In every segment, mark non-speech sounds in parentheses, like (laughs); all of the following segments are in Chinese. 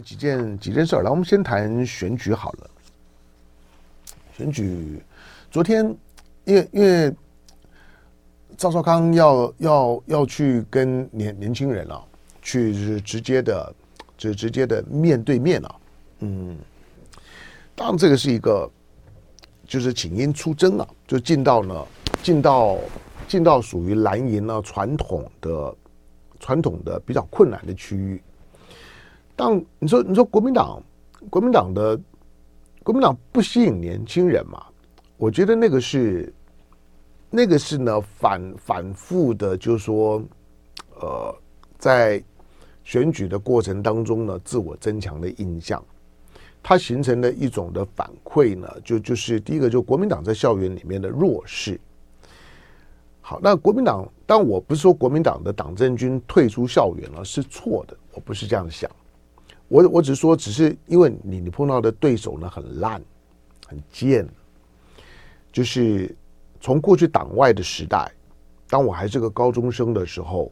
几件几件事儿，来，我们先谈选举好了。选举，昨天，因为因为赵少康要要要去跟年年轻人啊，去是直接的，就直接的面对面啊，嗯，当然这个是一个，就是请缨出征啊，就进到呢，进到进到属于蓝营呢传统的传统的比较困难的区域。当你说你说国民党，国民党的国民党不吸引年轻人嘛？我觉得那个是那个是呢反反复的，就是说，呃，在选举的过程当中呢，自我增强的印象，它形成了一种的反馈呢，就就是第一个，就国民党在校园里面的弱势。好，那国民党，但我不是说国民党的党政军退出校园了是错的，我不是这样想。我我只是说，只是因为你你碰到的对手呢很烂，很贱，就是从过去党外的时代，当我还是个高中生的时候，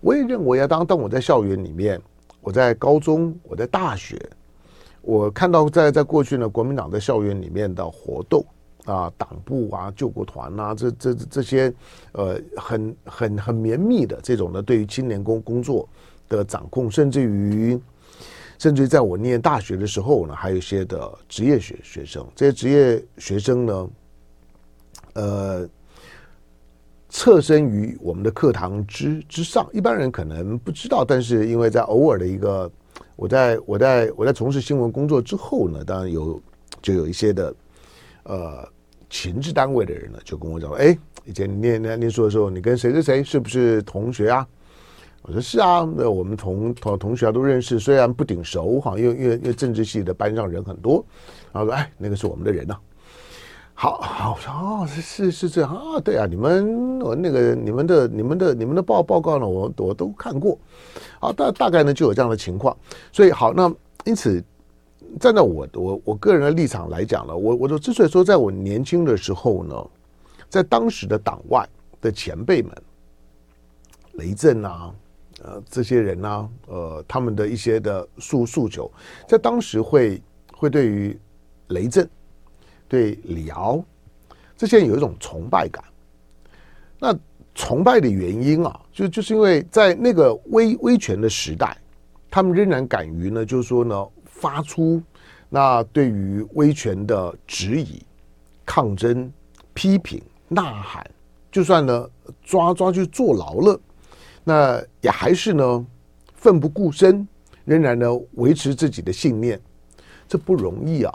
我也认为啊，当当我在校园里面，我在高中，我在大学，我看到在在过去呢，国民党在校园里面的活动啊，党部啊，救国团啊，这这这些呃，很很很绵密的这种呢，对于青年工工作的掌控，甚至于。甚至在我念大学的时候呢，还有一些的职业学学生，这些职业学生呢，呃，侧身于我们的课堂之之上，一般人可能不知道，但是因为在偶尔的一个，我在我在我在从事新闻工作之后呢，当然有就有一些的呃情治单位的人呢，就跟我讲，哎，以前念念念书的时候，你跟谁谁谁是不是同学啊？我说是啊，那我们同同同学都认识，虽然不顶熟哈，因为因为因为政治系的班上人很多，然后说哎，那个是我们的人呐、啊。好，好，我说哦，是是是这样啊，对啊，你们我那个你们的你们的你们的报报告呢，我我都看过，啊，大大概呢就有这样的情况，所以好，那因此站在我我我个人的立场来讲呢，我我就之所以说在我年轻的时候呢，在当时的党外的前辈们，雷震啊。呃，这些人呢、呃，他们的一些的诉诉求，在当时会会对于雷震、对李敖这些人有一种崇拜感。那崇拜的原因啊，就就是因为在那个威威权的时代，他们仍然敢于呢，就是说呢，发出那对于威权的质疑、抗争、批评、呐喊，就算呢抓抓去坐牢了。那也还是呢，奋不顾身，仍然呢维持自己的信念，这不容易啊。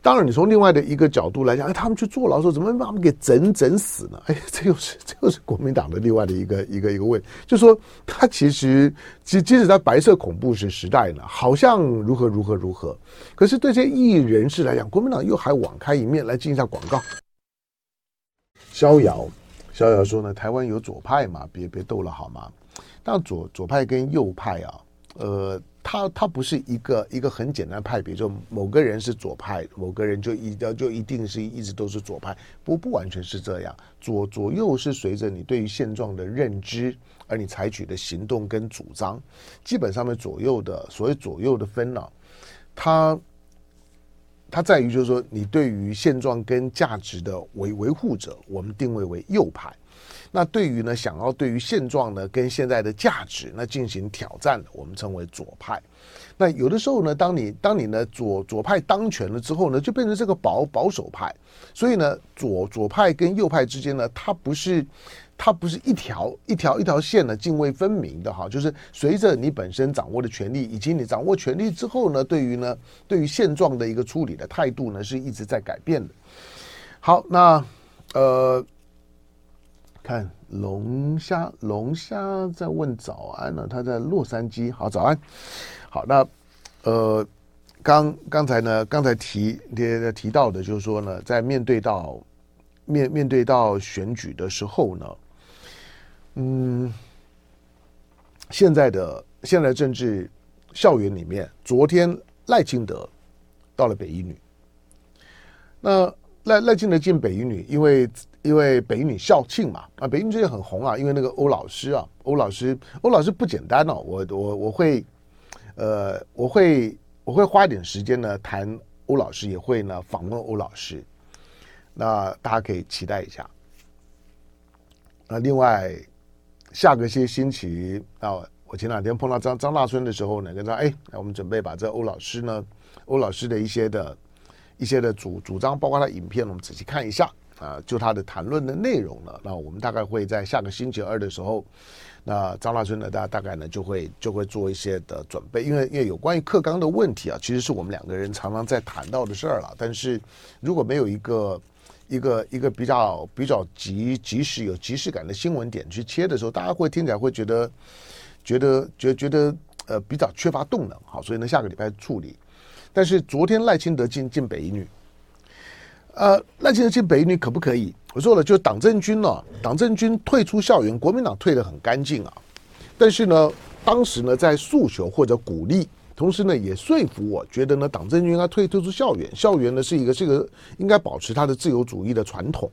当然，你从另外的一个角度来讲，哎，他们去坐牢的时候，怎么把他们给整整死呢？哎，这又是 (laughs) 这又是国民党的另外的一个一个一个问题，就说他其实即即使在白色恐怖时时代呢，好像如何如何如何，可是对这些异议人士来讲，国民党又还网开一面来进一下广告，逍遥。逍遥说呢，台湾有左派嘛？别别逗了好吗？但左左派跟右派啊，呃，他他不是一个一个很简单的派别，就某个人是左派，某个人就一要就一定是一直都是左派，不不完全是这样。左左右是随着你对于现状的认知而你采取的行动跟主张，基本上面左右的所谓左右的分呢、啊，它。它在于，就是说，你对于现状跟价值的维维护者，我们定位为右派；那对于呢，想要对于现状呢跟现在的价值那进行挑战的，我们称为左派。那有的时候呢，当你当你呢左左派当权了之后呢，就变成这个保保守派。所以呢，左左派跟右派之间呢，它不是。它不是一条一条一条线的泾渭分明的哈，就是随着你本身掌握的权力，以及你掌握权力之后呢，对于呢，对于现状的一个处理的态度呢，是一直在改变的。好，那呃，看龙虾龙虾在问早安呢，他在洛杉矶，好早安。好，那呃，刚刚才呢，刚才提提提到的，就是说呢，在面对到面面对到选举的时候呢。嗯，现在的现在政治校园里面，昨天赖清德到了北一女。那赖赖清德进北一女，因为因为北一女校庆嘛，啊，北一女最近很红啊，因为那个欧老师啊，欧老师欧老师不简单哦，我我我会呃，我会我会花一点时间呢谈欧老师，也会呢访问欧老师，那大家可以期待一下。那另外下个些星期啊，我前两天碰到张张大春的时候呢，跟他说哎，那我们准备把这欧老师呢，欧老师的一些的一些的主主张，包括他影片，我们仔细看一下。啊，就他的谈论的内容呢，那我们大概会在下个星期二的时候，那张大春呢，大家大概呢就会就会做一些的准备，因为因为有关于课纲的问题啊，其实是我们两个人常常在谈到的事儿了。但是如果没有一个一个一个比较比较及及时有即时感的新闻点去切的时候，大家会听起来会觉得觉得觉觉得呃比较缺乏动能，好，所以呢下个礼拜处理。但是昨天赖清德进进北一女。呃，赖清德进北一女可不可以？我说了，就党政军呢、党政军退出校园，国民党退得很干净啊。但是呢，当时呢，在诉求或者鼓励，同时呢，也说服我觉得呢，党政军应该退退出校园，校园呢是一个这个应该保持它的自由主义的传统。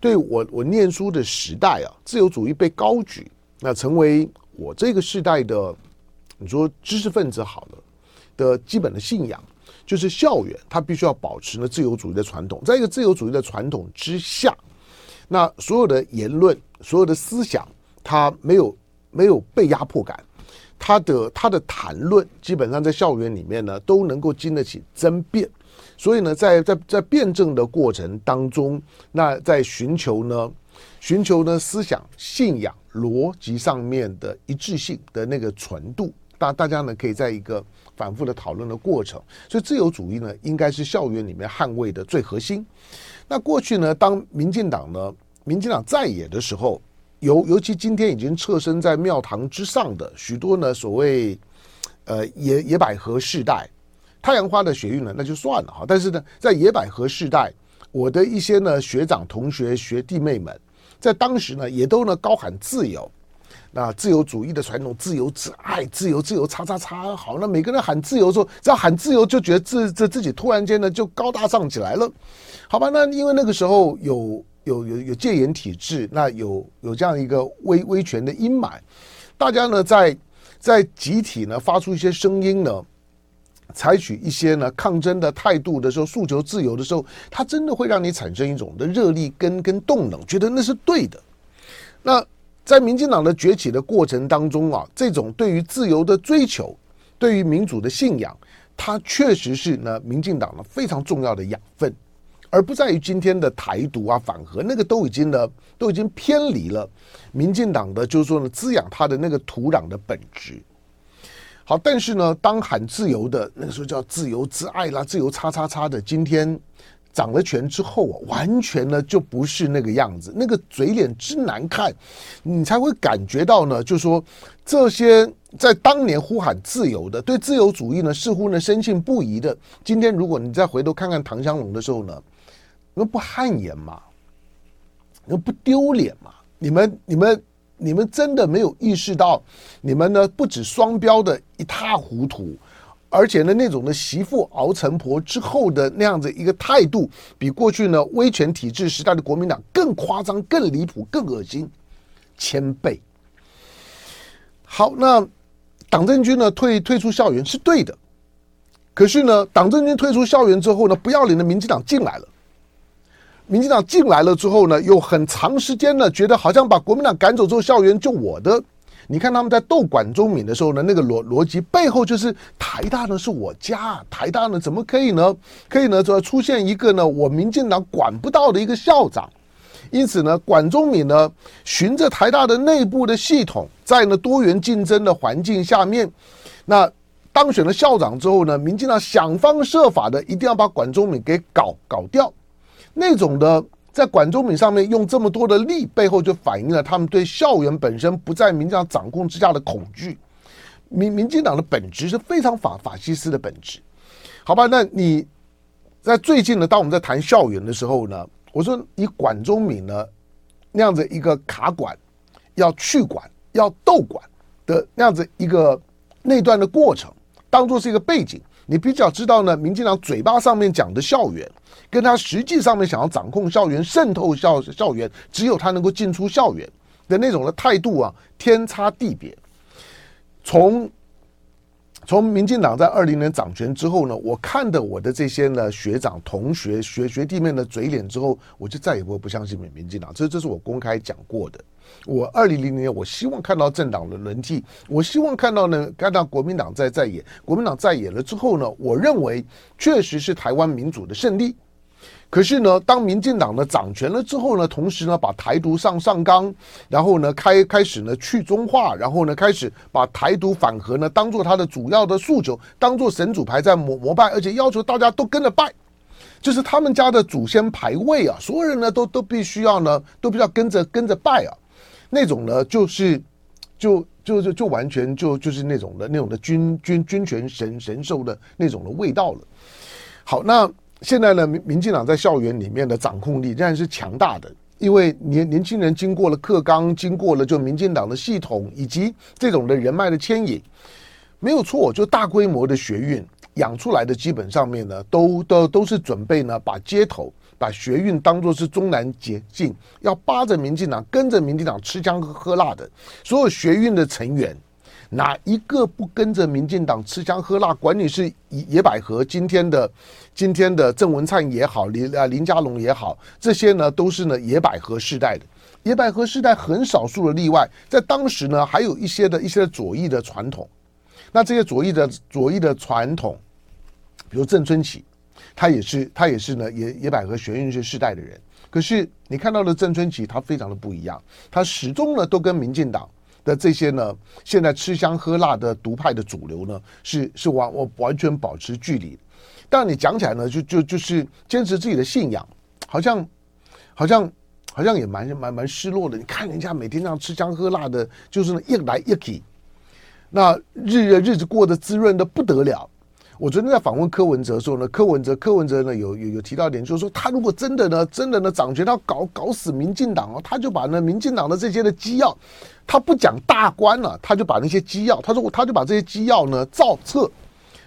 对我我念书的时代啊，自由主义被高举，那成为我这个时代的你说知识分子好了的基本的信仰。就是校园，它必须要保持呢自由主义的传统，在一个自由主义的传统之下，那所有的言论、所有的思想，它没有没有被压迫感，他的他的谈论基本上在校园里面呢都能够经得起争辩，所以呢，在在在辩证的过程当中，那在寻求呢寻求呢思想、信仰、逻辑上面的一致性的那个纯度，大大家呢可以在一个。反复的讨论的过程，所以自由主义呢，应该是校园里面捍卫的最核心。那过去呢，当民进党呢，民进党在野的时候，尤尤其今天已经侧身在庙堂之上的许多呢，所谓呃野野百合世代、太阳花的学运呢，那就算了哈。但是呢，在野百合世代，我的一些呢学长、同学、学弟妹们，在当时呢，也都呢高喊自由。那自由主义的传统，自由之爱，自由自由，叉叉叉，好，那每个人喊自由的时候，只要喊自由，就觉得自这自己突然间呢就高大上起来了，好吧？那因为那个时候有有有有戒严体制，那有有这样一个威威权的阴霾，大家呢在在集体呢发出一些声音呢，采取一些呢抗争的态度的时候，诉求自由的时候，它真的会让你产生一种的热力跟跟动能，觉得那是对的，那。在民进党的崛起的过程当中啊，这种对于自由的追求，对于民主的信仰，它确实是呢民进党呢非常重要的养分，而不在于今天的台独啊反核，那个都已经呢都已经偏离了民进党的就是说呢滋养它的那个土壤的本质。好，但是呢，当喊自由的那个时候叫自由之爱啦，自由叉叉叉的，今天。掌了权之后啊，完全呢就不是那个样子，那个嘴脸之难看，你才会感觉到呢，就是说这些在当年呼喊自由的，对自由主义呢似乎呢深信不疑的，今天如果你再回头看看唐湘龙的时候呢，你们不汗颜吗？你们不丢脸吗？你们你们你们真的没有意识到，你们呢不止双标的一塌糊涂。而且呢，那种的媳妇熬成婆之后的那样子一个态度，比过去呢威权体制时代的国民党更夸张、更离谱、更恶心千倍。好，那党政军呢退退出校园是对的，可是呢，党政军退出校园之后呢，不要脸的民进党进来了。民进党进来了之后呢，有很长时间呢，觉得好像把国民党赶走之后，校园就我的。你看他们在斗管中敏的时候呢，那个逻逻辑背后就是台大呢是我家，台大呢怎么可以呢？(laughs) 可以呢，就出现一个呢我民进党管不到的一个校长，因此呢，管中敏呢循着台大的内部的系统，在呢多元竞争的环境下面，那当选了校长之后呢，民进党想方设法的一定要把管中敏给搞搞掉，那种的。在管中闵上面用这么多的力，背后就反映了他们对校园本身不在民进党掌控之下的恐惧。民民进党的本质是非常法法西斯的本质，好吧？那你在最近呢，当我们在谈校园的时候呢，我说以管中闵呢那样子一个卡管要去管要斗管的那样子一个那段的过程，当做是一个背景。你比较知道呢，民进党嘴巴上面讲的校园，跟他实际上面想要掌控校园、渗透校校园，只有他能够进出校园的那种的态度啊，天差地别。从从民进党在二零年掌权之后呢，我看的我的这些呢学长、同学、学学弟妹的嘴脸之后，我就再也不会不相信民民进党。这这是我公开讲过的。我二零零零年，我希望看到政党的轮替，我希望看到呢，看到国民党在在演，国民党在演了之后呢，我认为确实是台湾民主的胜利。可是呢，当民进党呢掌权了之后呢，同时呢把台独上上纲，然后呢开开始呢去中化，然后呢开始把台独反核呢当做他的主要的诉求，当做神主牌在膜膜拜，而且要求大家都跟着拜，就是他们家的祖先牌位啊，所有人呢都都必须要呢都必须要跟着跟着拜啊，那种呢就是就就就就完全就就是那种的那种的君君君权神神授的那种的味道了。好，那。现在呢，民民进党在校园里面的掌控力仍然是强大的，因为年年轻人经过了课纲，经过了就民进党的系统以及这种的人脉的牵引，没有错，就大规模的学运养出来的，基本上面呢，都都都是准备呢，把街头把学运当作是终南捷径，要扒着民进党，跟着民进党吃香喝辣的所有学运的成员。哪一个不跟着民进党吃香喝辣？管你是野百合，今天的今天的郑文灿也好，林啊林佳龙也好，这些呢都是呢野百合世代的。野百合世代很少数的例外，在当时呢还有一些的一些左翼的传统。那这些左翼的左翼的传统，比如郑春起，他也是他也是呢野野百合学运是世代的人。可是你看到的郑春起，他非常的不一样，他始终呢都跟民进党。的这些呢，现在吃香喝辣的独派的主流呢，是是完我完全保持距离。但你讲起来呢，就就就是坚持自己的信仰，好像好像好像也蛮蛮蛮失落的。你看人家每天这样吃香喝辣的，就是呢一来一去，那日日子过得滋润的不得了。我昨天在访问柯文哲的时候呢，柯文哲柯文哲呢有有有提到一点，就是说他如果真的呢真的呢掌权，他搞搞死民进党哦，他就把呢民进党的这些的机要，他不讲大官了，他就把那些机要，他说他就把这些机要呢造册，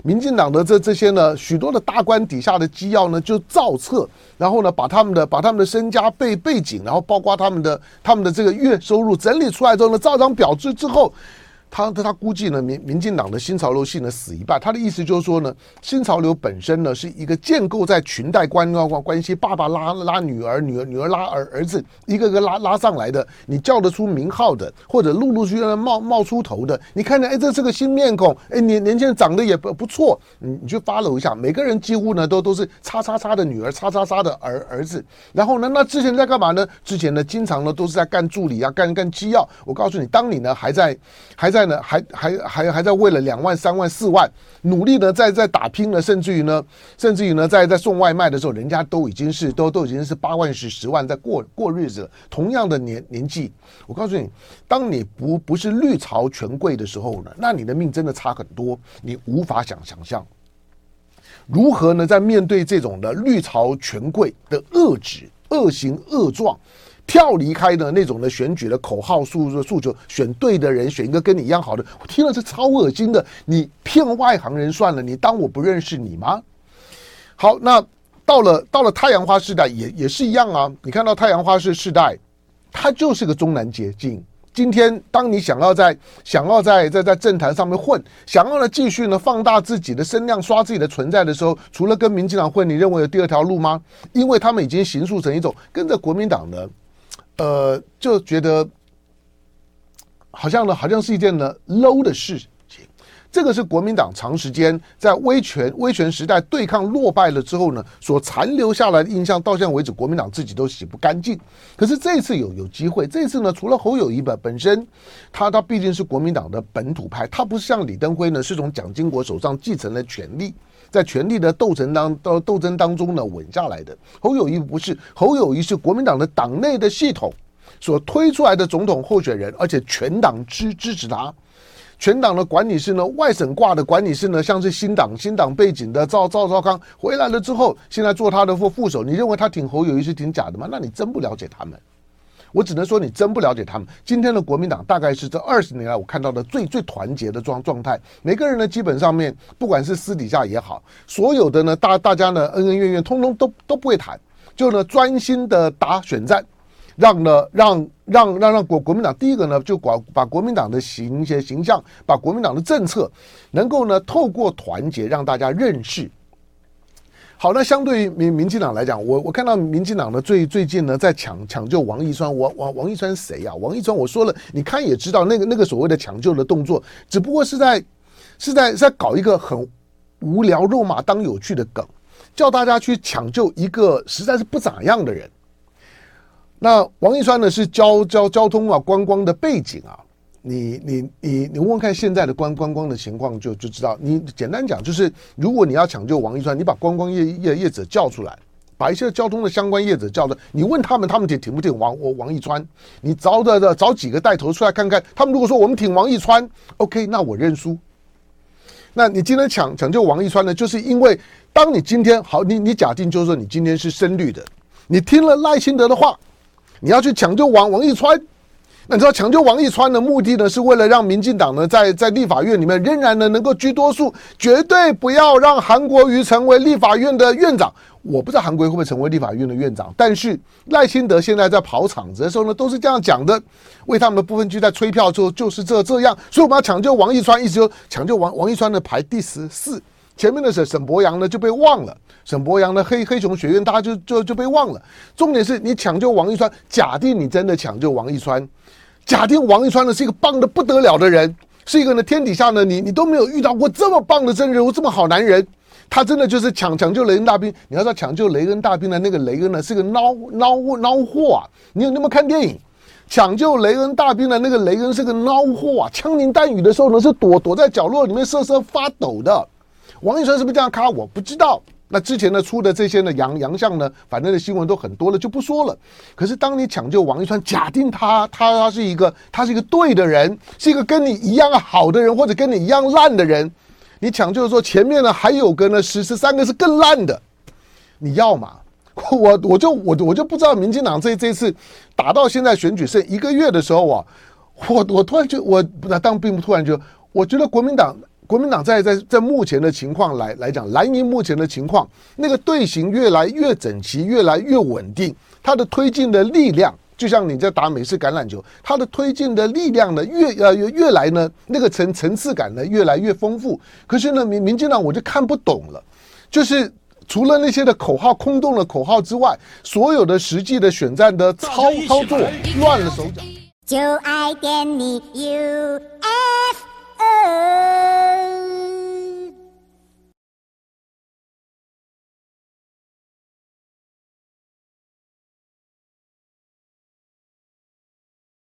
民进党的这这些呢许多的大官底下的机要呢就造册，然后呢把他们的把他们的身家背背景，然后包括他们的他们的这个月收入整理出来之后呢，照张表之之后。他他估计呢，民民进党的新潮流系呢死一半。他的意思就是说呢，新潮流本身呢是一个建构在裙带关关关系，爸爸拉拉女儿，女儿女儿拉儿儿子，一个个拉拉上来的。你叫得出名号的，或者陆陆续续的冒冒出头的，你看着哎，这是个新面孔，哎，年年轻人长得也不不错，你你去 follow 一下，每个人几乎呢都都是叉叉叉的女儿，叉叉叉的儿儿子。然后呢，那之前在干嘛呢？之前呢，经常呢都是在干助理啊，干干机要。我告诉你，当你呢还在还在。在呢，还还还还在为了两万、三万、四万努力的在在打拼呢，甚至于呢，甚至于呢，在在送外卖的时候，人家都已经是都都已经是八万、十十万在过过日子。同样的年年纪，我告诉你，当你不不是绿潮权贵的时候呢，那你的命真的差很多，你无法想想象如何呢，在面对这种的绿潮权贵的恶质、恶行、恶状。跳离开的那种的选举的口号诉诉求，选对的人，选一个跟你一样好的，我听了是超恶心的。你骗外行人算了，你当我不认识你吗？好，那到了到了太阳花世代也也是一样啊。你看到太阳花世世代，它就是个终南捷径。今天当你想要在想要在在在政坛上面混，想要呢继续呢放大自己的声量，刷自己的存在的时候，除了跟民进党混，你认为有第二条路吗？因为他们已经形塑成一种跟着国民党的。呃，就觉得好像呢，好像是一件呢 low 的事情。这个是国民党长时间在威权威权时代对抗落败了之后呢，所残留下来的印象。到现在为止，国民党自己都洗不干净。可是这次有有机会，这次呢，除了侯友宜本本身，他他毕竟是国民党的本土派，他不是像李登辉呢，是从蒋经国手上继承了权力。在权力的斗争当斗斗争当中呢，稳下来的侯友谊不是，侯友谊是国民党的党内的系统所推出来的总统候选人，而且全党支支持他，全党的管理是呢外省挂的管理是呢，像是新党新党背景的赵赵赵康回来了之后，现在做他的副副手，你认为他挺侯友谊是挺假的吗？那你真不了解他们。我只能说，你真不了解他们。今天的国民党大概是这二十年来我看到的最最团结的状状态。每个人呢，基本上面，不管是私底下也好，所有的呢，大大家呢，恩恩怨怨，通通都都不会谈，就呢专心的打选战。让呢让让让让国国民党第一个呢就把把国民党的形一些形象，把国民党的政策能够呢透过团结让大家认识。好，那相对于民民进党来讲，我我看到民进党呢最最近呢在抢抢救王一川，王王王一川谁呀？王一川，我说了，你看也知道，那个那个所谓的抢救的动作，只不过是在是在在搞一个很无聊肉麻当有趣的梗，叫大家去抢救一个实在是不咋样的人。那王一川呢是交交交通啊观光的背景啊。你你你你问问看现在的观观光的情况，就就知道。你简单讲就是，如果你要抢救王一川，你把观光业业业者叫出来，把一些交通的相关业者叫的，你问他们，他们挺挺不挺王王王义川？你找的的找几个带头出来看看，他们如果说我们挺王一川，OK，那我认输。那你今天抢抢救王一川呢？就是因为当你今天好，你你假定就是说你今天是深绿的，你听了赖清德的话，你要去抢救王王一川。那你知道抢救王义川的目的呢，是为了让民进党呢在在立法院里面仍然呢能够居多数，绝对不要让韩国瑜成为立法院的院长。我不知道韩国瑜会不会成为立法院的院长，但是赖清德现在在跑场子的时候呢，都是这样讲的，为他们的部分区在催票之后就是这这样，所以我们要抢救王义川，意思就抢救王王义川的排第十四，前面的沈沈博洋呢就被忘了，沈博洋的黑黑熊学院大家就就就被忘了。重点是你抢救王一川，假定你真的抢救王一川。假定王一川呢是一个棒的不得了的人，是一个呢天底下呢你你都没有遇到过这么棒的真人物，这么好男人，他真的就是抢抢救雷恩大兵。你要知道抢救雷恩大兵的那个雷恩呢是个孬孬孬货啊！你有那么看电影？抢救雷恩大兵的那个雷恩是个孬货啊！枪林弹雨的时候呢是躲躲在角落里面瑟瑟发抖的。王一川是不是这样卡？我不知道。那之前呢出的这些呢洋洋相呢，反正的新闻都很多了，就不说了。可是当你抢救王一川，假定他他他是一个他是一个对的人，是一个跟你一样好的人，或者跟你一样烂的人，你抢救的时候前面呢还有个呢十十三个是更烂的，你要嘛？我我就我我就不知道民进党这这次打到现在选举剩一个月的时候啊，我我突然就我那当并不突然就我觉得国民党。国民党在在在目前的情况来来讲，蓝营目前的情况，那个队形越来越整齐，越来越稳定，它的推进的力量，就像你在打美式橄榄球，它的推进的力量呢，越呃越越来呢，那个层层次感呢，越来越丰富。可是呢，民民进党我就看不懂了，就是除了那些的口号空洞的口号之外，所有的实际的选战的操操作乱了手脚。就爱点你 U。